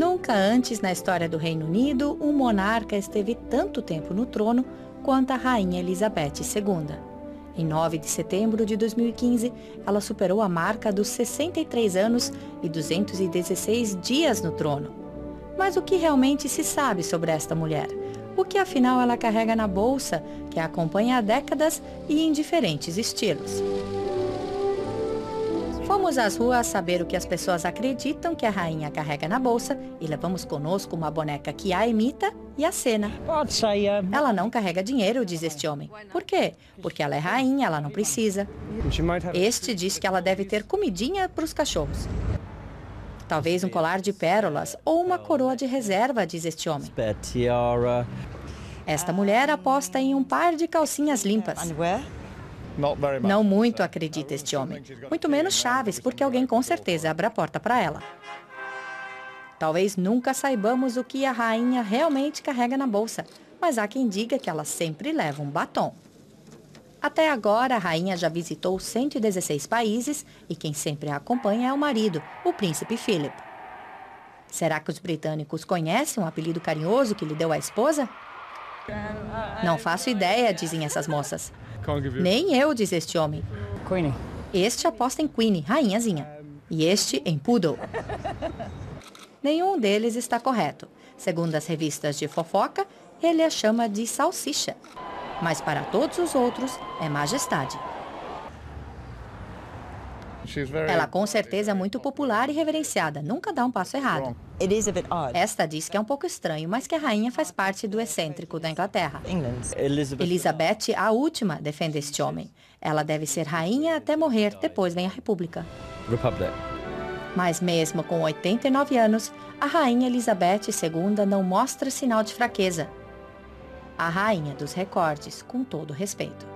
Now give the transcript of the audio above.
Nunca antes na história do Reino Unido um monarca esteve tanto tempo no trono quanto a Rainha Elizabeth II. Em 9 de setembro de 2015, ela superou a marca dos 63 anos e 216 dias no trono. Mas o que realmente se sabe sobre esta mulher? O que afinal ela carrega na bolsa, que a acompanha há décadas e em diferentes estilos? Fomos às ruas saber o que as pessoas acreditam que a rainha carrega na bolsa e levamos conosco uma boneca que a imita e a cena. Ela não carrega dinheiro, diz este homem. Por quê? Porque ela é rainha, ela não precisa. Este diz que ela deve ter comidinha para os cachorros. Talvez um colar de pérolas ou uma coroa de reserva, diz este homem. Esta mulher aposta em um par de calcinhas limpas. Não muito, acredita este homem. Muito menos chaves, porque alguém com certeza abre a porta para ela. Talvez nunca saibamos o que a rainha realmente carrega na bolsa, mas há quem diga que ela sempre leva um batom. Até agora, a rainha já visitou 116 países e quem sempre a acompanha é o marido, o príncipe Philip. Será que os britânicos conhecem o apelido carinhoso que lhe deu a esposa? Não faço ideia, dizem essas moças. Nem eu, diz este homem. Queenie. Este aposta em Queenie, rainhazinha. E este em Poodle. Nenhum deles está correto. Segundo as revistas de fofoca, ele a chama de salsicha. Mas para todos os outros, é majestade. Ela com certeza é muito popular e reverenciada, nunca dá um passo errado. Esta diz que é um pouco estranho, mas que a rainha faz parte do excêntrico da Inglaterra. Elizabeth, a última, defende este homem. Ela deve ser rainha até morrer, depois vem a república. Mas mesmo com 89 anos, a rainha Elizabeth II não mostra sinal de fraqueza. A rainha dos recordes, com todo respeito.